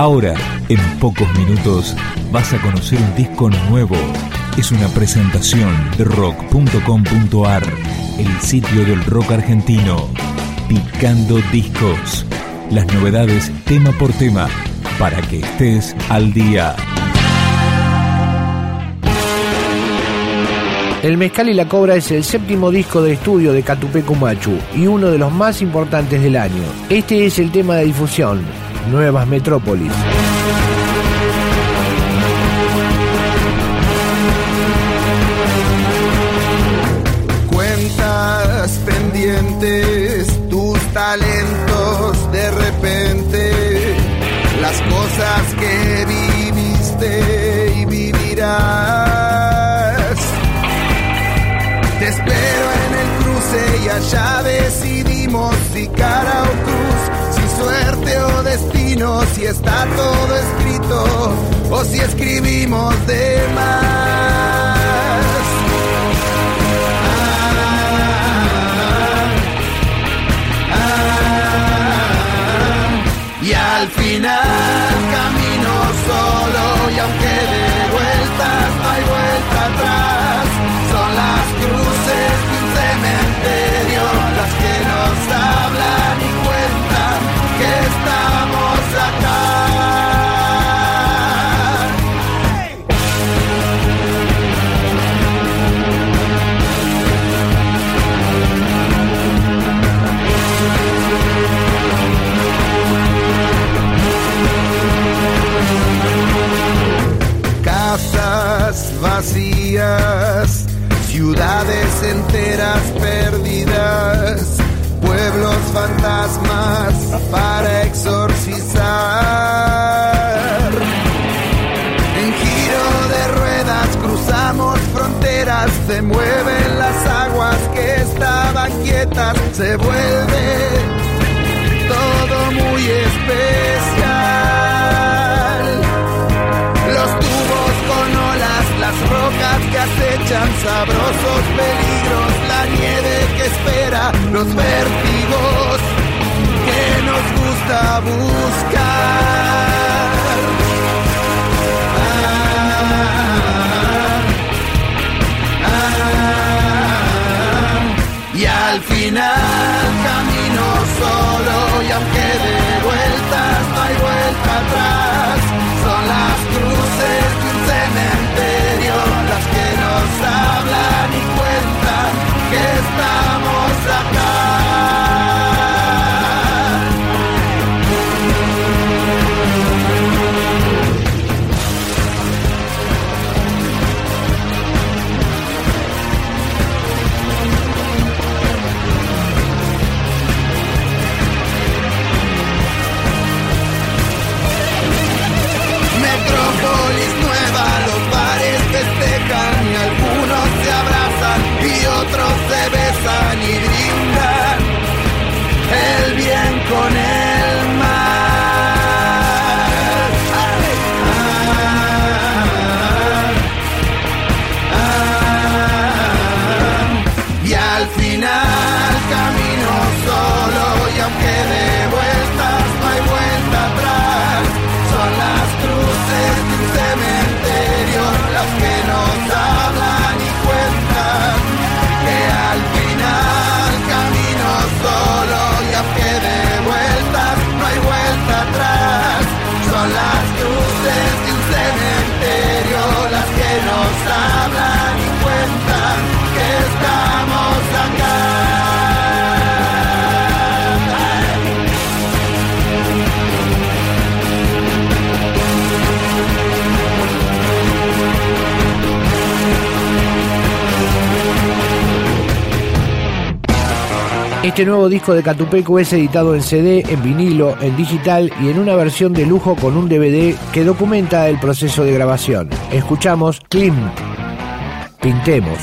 Ahora, en pocos minutos, vas a conocer un disco nuevo. Es una presentación de rock.com.ar, el sitio del rock argentino. Picando discos. Las novedades tema por tema, para que estés al día. El Mezcal y la Cobra es el séptimo disco de estudio de Catupecu Machu y uno de los más importantes del año. Este es el tema de difusión, Nuevas Metrópolis. Cuentas pendientes, tus talentos de repente, las cosas que viviste y vivirás. Te espero en el cruce y allá decidimos si cara destino, si está todo escrito o si escribimos de más. Y al final ciudades enteras perdidas, pueblos fantasmas para exorcizar. En giro de ruedas cruzamos fronteras, se mueven las aguas que estaban quietas, se vuelve todo muy especial. Acechan, sabrosos peligros, la nieve que espera, los vértigos que nos gusta buscar. Este nuevo disco de Catupecu es editado en CD, en vinilo, en digital y en una versión de lujo con un DVD que documenta el proceso de grabación. Escuchamos Klim. Pintemos.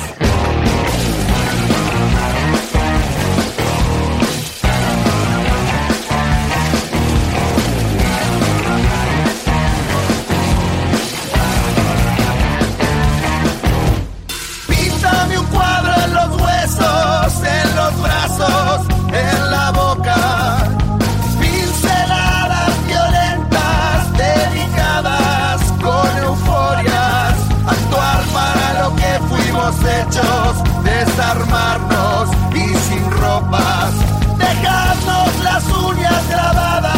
Pechos, desarmarnos y sin ropas, dejarnos las uñas grabadas,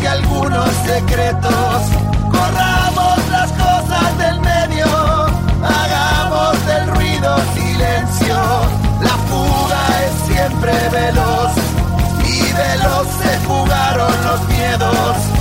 y algunos secretos. Corramos las cosas del medio, hagamos del ruido silencio. La fuga es siempre veloz y veloz se jugaron los miedos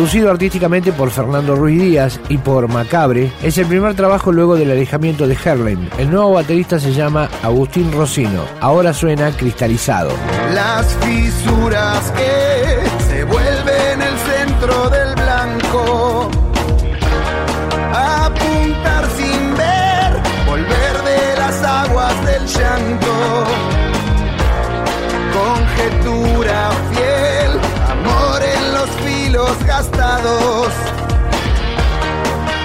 Producido artísticamente por Fernando Ruiz Díaz y por Macabre, es el primer trabajo luego del alejamiento de Herlin. El nuevo baterista se llama Agustín Rocino. Ahora suena cristalizado. Las fisuras que se vuelven el centro del blanco.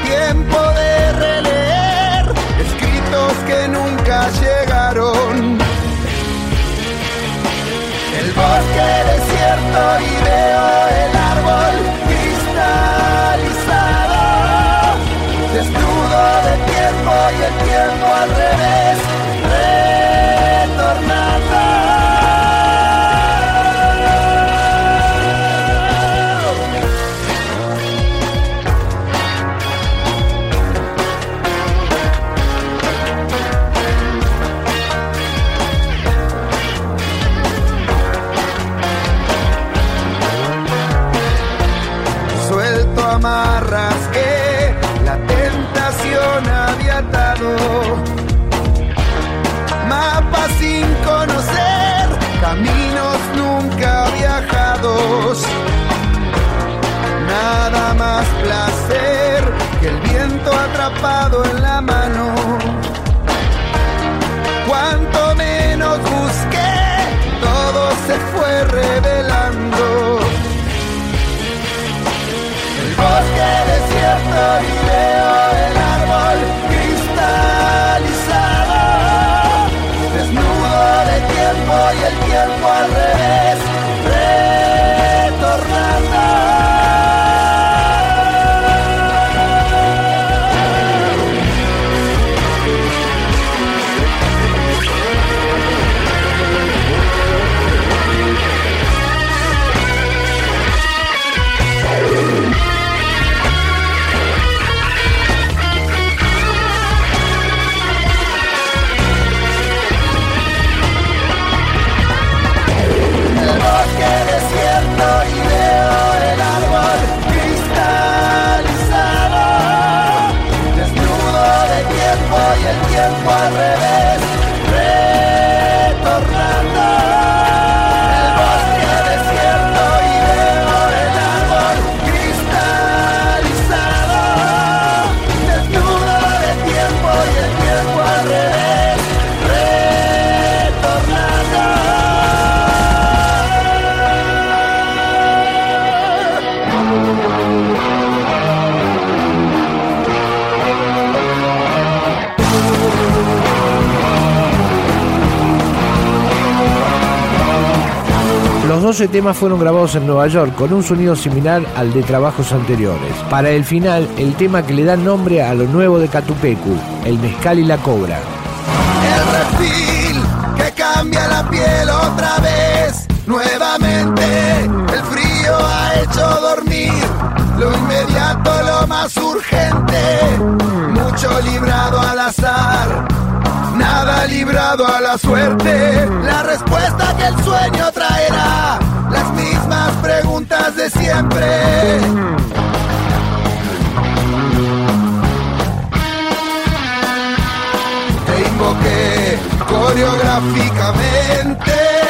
Tiempo de releer, escritos que nunca llegaron. El bosque desierto y veo el árbol cristalizado, desnudo de tiempo y el tiempo al revés, 12 temas fueron grabados en Nueva York con un sonido similar al de trabajos anteriores. Para el final, el tema que le da nombre a lo nuevo de Catupecu, el mezcal y la cobra. El reptil que cambia la piel otra vez, nuevamente. Hecho dormir lo inmediato, lo más urgente. Mucho librado al azar, nada librado a la suerte. La respuesta que el sueño traerá, las mismas preguntas de siempre. te invoqué coreográficamente.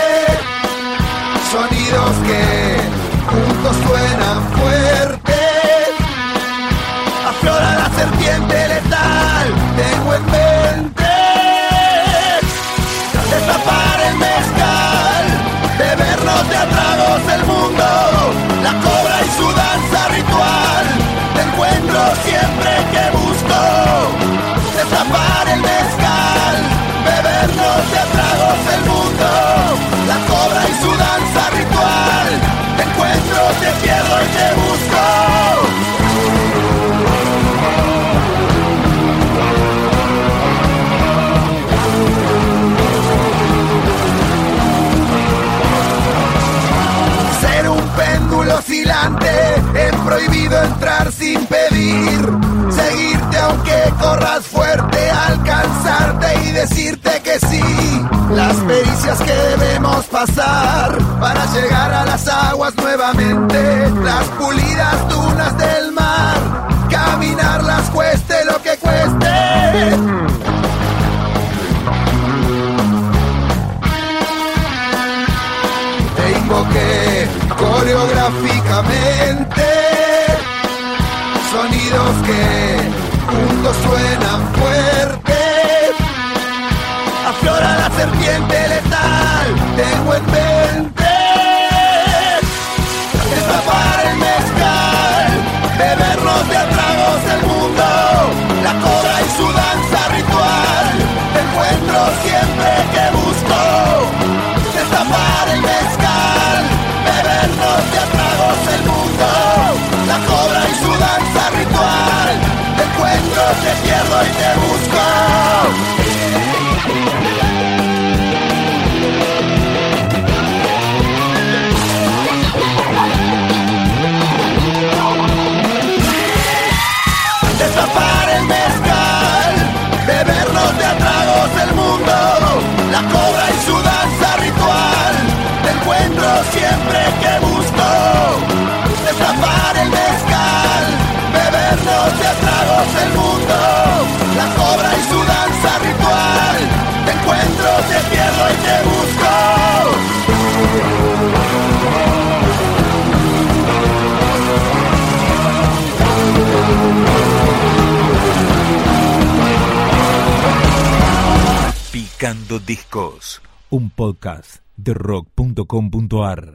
De tragos el mundo, la cobra y su danza ritual, te encuentro, te pierdo y te busco. Oscilante, es prohibido entrar sin pedir. Seguirte aunque corras fuerte, alcanzarte y. Las que debemos pasar para llegar a las aguas nuevamente. Las pulidas dunas del mar, caminarlas cueste lo que cueste. te invoqué coreográficamente. Sonidos que juntos suenan fuertes. Aflora la serpiente cobra y su danza ritual, te encuentro, te pierdo y te busco. Picando Discos, un podcast de rock.com.ar.